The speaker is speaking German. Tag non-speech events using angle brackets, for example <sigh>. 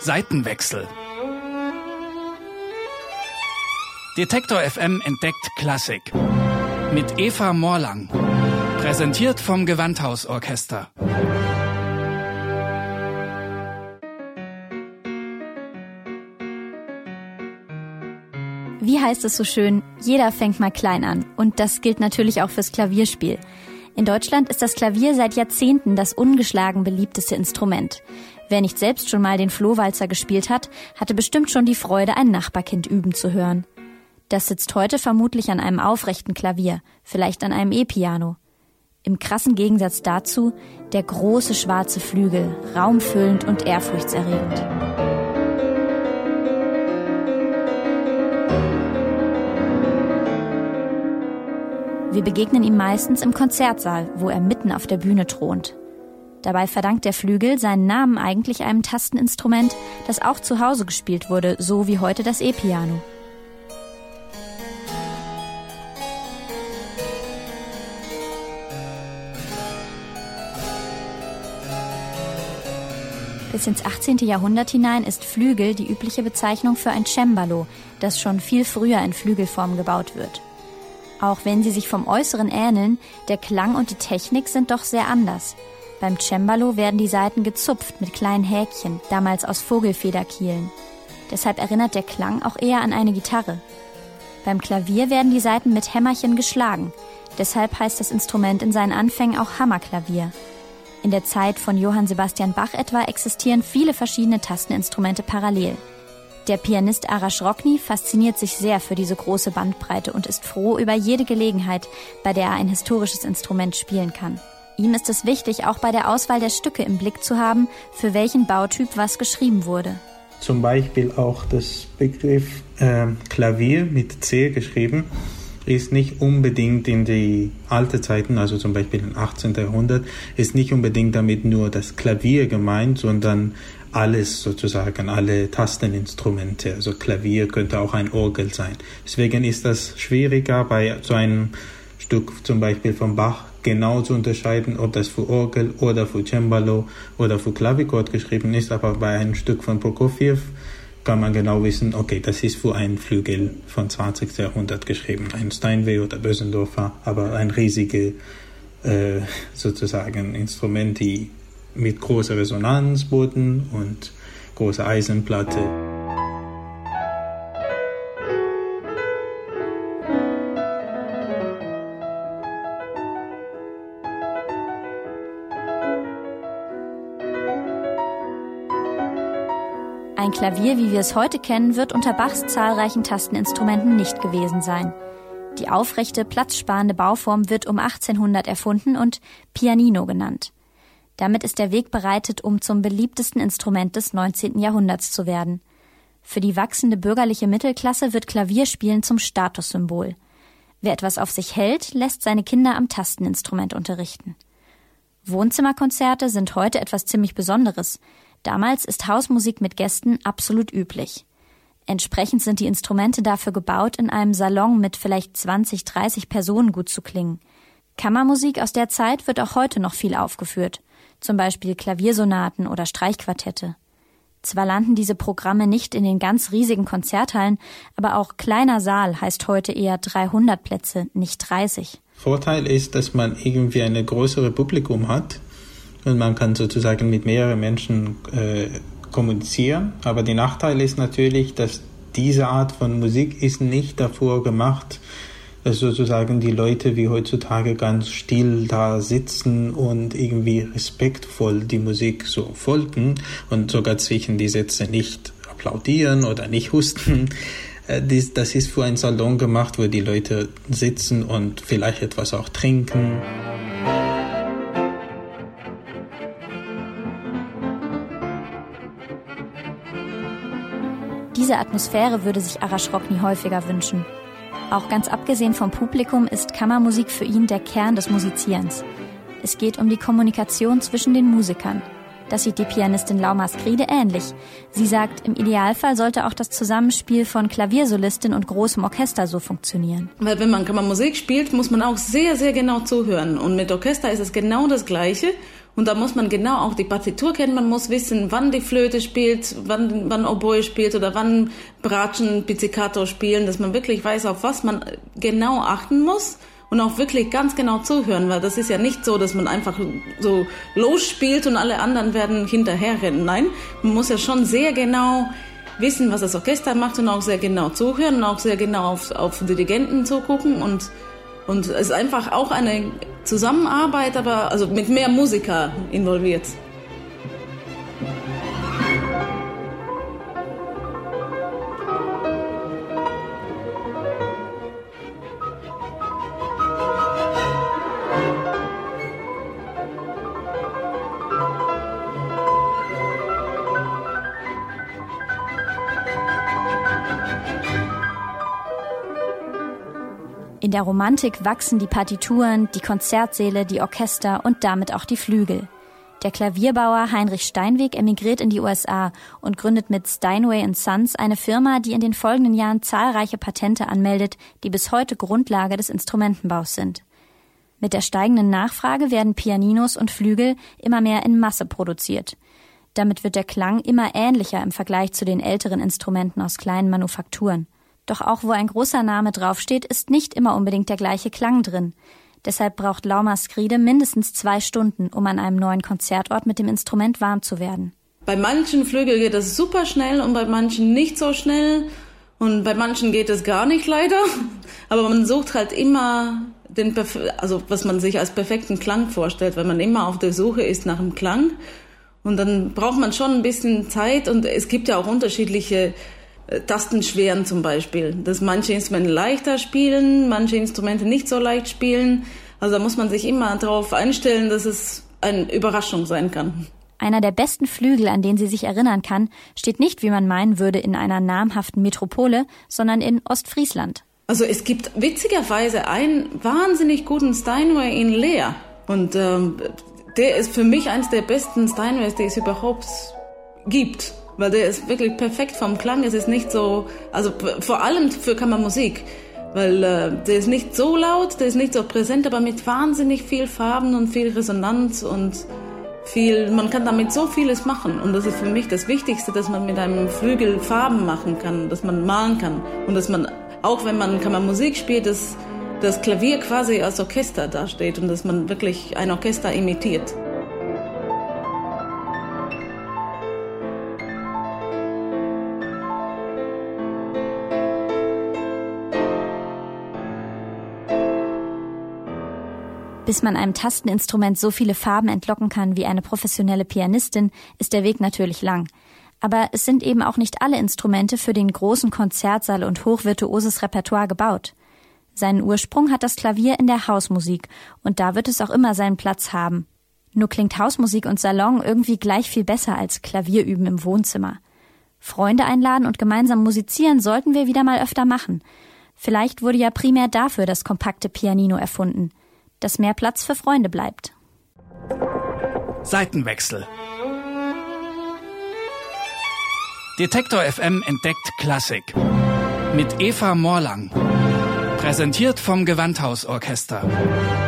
Seitenwechsel. Detektor FM entdeckt Klassik. Mit Eva Morlang. Präsentiert vom Gewandhausorchester. Wie heißt es so schön, jeder fängt mal klein an. Und das gilt natürlich auch fürs Klavierspiel. In Deutschland ist das Klavier seit Jahrzehnten das ungeschlagen beliebteste Instrument. Wer nicht selbst schon mal den Flohwalzer gespielt hat, hatte bestimmt schon die Freude, ein Nachbarkind üben zu hören. Das sitzt heute vermutlich an einem aufrechten Klavier, vielleicht an einem E-Piano. Im krassen Gegensatz dazu der große schwarze Flügel, raumfüllend und ehrfurchtserregend. Wir begegnen ihm meistens im Konzertsaal, wo er mitten auf der Bühne thront. Dabei verdankt der Flügel seinen Namen eigentlich einem Tasteninstrument, das auch zu Hause gespielt wurde, so wie heute das E-Piano. Bis ins 18. Jahrhundert hinein ist Flügel die übliche Bezeichnung für ein Cembalo, das schon viel früher in Flügelform gebaut wird. Auch wenn sie sich vom Äußeren ähneln, der Klang und die Technik sind doch sehr anders. Beim Cembalo werden die Saiten gezupft mit kleinen Häkchen, damals aus Vogelfederkielen. Deshalb erinnert der Klang auch eher an eine Gitarre. Beim Klavier werden die Saiten mit Hämmerchen geschlagen. Deshalb heißt das Instrument in seinen Anfängen auch Hammerklavier. In der Zeit von Johann Sebastian Bach etwa existieren viele verschiedene Tasteninstrumente parallel. Der Pianist Arash Rockny fasziniert sich sehr für diese große Bandbreite und ist froh über jede Gelegenheit, bei der er ein historisches Instrument spielen kann. Ihm ist es wichtig, auch bei der Auswahl der Stücke im Blick zu haben, für welchen Bautyp was geschrieben wurde. Zum Beispiel auch das Begriff äh, Klavier mit C geschrieben ist nicht unbedingt in die alte Zeiten, also zum Beispiel im 18. Jahrhundert, ist nicht unbedingt damit nur das Klavier gemeint, sondern alles sozusagen, alle Tasteninstrumente. Also Klavier könnte auch ein Orgel sein. Deswegen ist das schwieriger bei so einem Stück zum Beispiel von Bach genau zu unterscheiden, ob das für Orgel oder für Cembalo oder für Klavichord geschrieben ist, aber bei einem Stück von Prokofiev kann man genau wissen, okay, das ist für einen Flügel von 20. Jahrhundert geschrieben, ein Steinway oder Bösendorfer, aber ein riesiges äh, sozusagen Instrument, die mit großer Resonanz boten und großer Eisenplatte. Ein Klavier, wie wir es heute kennen, wird unter Bachs zahlreichen Tasteninstrumenten nicht gewesen sein. Die aufrechte, platzsparende Bauform wird um 1800 erfunden und Pianino genannt. Damit ist der Weg bereitet, um zum beliebtesten Instrument des 19. Jahrhunderts zu werden. Für die wachsende bürgerliche Mittelklasse wird Klavierspielen zum Statussymbol. Wer etwas auf sich hält, lässt seine Kinder am Tasteninstrument unterrichten. Wohnzimmerkonzerte sind heute etwas ziemlich Besonderes. Damals ist Hausmusik mit Gästen absolut üblich. Entsprechend sind die Instrumente dafür gebaut, in einem Salon mit vielleicht 20, 30 Personen gut zu klingen. Kammermusik aus der Zeit wird auch heute noch viel aufgeführt, zum Beispiel Klaviersonaten oder Streichquartette. Zwar landen diese Programme nicht in den ganz riesigen Konzerthallen, aber auch kleiner Saal heißt heute eher 300 Plätze, nicht 30. Vorteil ist, dass man irgendwie eine größere Publikum hat und man kann sozusagen mit mehreren Menschen äh, kommunizieren. Aber der Nachteil ist natürlich, dass diese Art von Musik ist nicht davor gemacht, dass sozusagen die Leute wie heutzutage ganz still da sitzen und irgendwie respektvoll die Musik so folgen und sogar zwischen die Sätze nicht applaudieren oder nicht husten. Äh, das ist für einen Salon gemacht, wo die Leute sitzen und vielleicht etwas auch trinken. Diese Atmosphäre würde sich Arash Rockny häufiger wünschen. Auch ganz abgesehen vom Publikum ist Kammermusik für ihn der Kern des Musizierens. Es geht um die Kommunikation zwischen den Musikern. Das sieht die Pianistin Lauma Skride ähnlich. Sie sagt, im Idealfall sollte auch das Zusammenspiel von Klaviersolistin und großem Orchester so funktionieren. Weil wenn man Kammermusik spielt, muss man auch sehr, sehr genau zuhören. Und mit Orchester ist es genau das Gleiche. Und da muss man genau auch die Partitur kennen. Man muss wissen, wann die Flöte spielt, wann, wann Oboe spielt oder wann Bratschen, Pizzicato spielen, dass man wirklich weiß, auf was man genau achten muss und auch wirklich ganz genau zuhören, weil das ist ja nicht so, dass man einfach so losspielt und alle anderen werden hinterherrennen. Nein, man muss ja schon sehr genau wissen, was das Orchester macht und auch sehr genau zuhören und auch sehr genau auf, auf Dirigenten zugucken und und es ist einfach auch eine Zusammenarbeit, aber also mit mehr Musiker involviert. In der Romantik wachsen die Partituren, die Konzertsäle, die Orchester und damit auch die Flügel. Der Klavierbauer Heinrich Steinweg emigriert in die USA und gründet mit Steinway Sons eine Firma, die in den folgenden Jahren zahlreiche Patente anmeldet, die bis heute Grundlage des Instrumentenbaus sind. Mit der steigenden Nachfrage werden Pianinos und Flügel immer mehr in Masse produziert. Damit wird der Klang immer ähnlicher im Vergleich zu den älteren Instrumenten aus kleinen Manufakturen. Doch auch wo ein großer Name draufsteht, ist nicht immer unbedingt der gleiche Klang drin. Deshalb braucht Lauma Skride mindestens zwei Stunden, um an einem neuen Konzertort mit dem Instrument warm zu werden. Bei manchen Flügeln geht das super schnell und bei manchen nicht so schnell. Und bei manchen geht es gar nicht leider. <laughs> Aber man sucht halt immer den, also was man sich als perfekten Klang vorstellt, weil man immer auf der Suche ist nach dem Klang. Und dann braucht man schon ein bisschen Zeit und es gibt ja auch unterschiedliche Tastenschweren zum Beispiel, dass manche Instrumente leichter spielen, manche Instrumente nicht so leicht spielen. Also da muss man sich immer darauf einstellen, dass es eine Überraschung sein kann. Einer der besten Flügel, an den sie sich erinnern kann, steht nicht, wie man meinen würde, in einer namhaften Metropole, sondern in Ostfriesland. Also es gibt witzigerweise einen wahnsinnig guten Steinway in Leer. Und ähm, der ist für mich eines der besten Steinways, die es überhaupt gibt weil der ist wirklich perfekt vom Klang. Es ist nicht so, also vor allem für Kammermusik, weil äh, der ist nicht so laut, der ist nicht so präsent, aber mit wahnsinnig viel Farben und viel Resonanz und viel, man kann damit so vieles machen und das ist für mich das Wichtigste, dass man mit einem Flügel Farben machen kann, dass man malen kann und dass man, auch wenn man Kammermusik spielt, dass das Klavier quasi als Orchester dasteht und dass man wirklich ein Orchester imitiert. Bis man einem Tasteninstrument so viele Farben entlocken kann wie eine professionelle Pianistin, ist der Weg natürlich lang. Aber es sind eben auch nicht alle Instrumente für den großen Konzertsaal und hochvirtuoses Repertoire gebaut. Seinen Ursprung hat das Klavier in der Hausmusik und da wird es auch immer seinen Platz haben. Nur klingt Hausmusik und Salon irgendwie gleich viel besser als Klavierüben im Wohnzimmer. Freunde einladen und gemeinsam musizieren sollten wir wieder mal öfter machen. Vielleicht wurde ja primär dafür das kompakte Pianino erfunden dass mehr Platz für Freunde bleibt. Seitenwechsel. Detektor FM entdeckt Klassik. Mit Eva Morlang. Präsentiert vom Gewandhausorchester.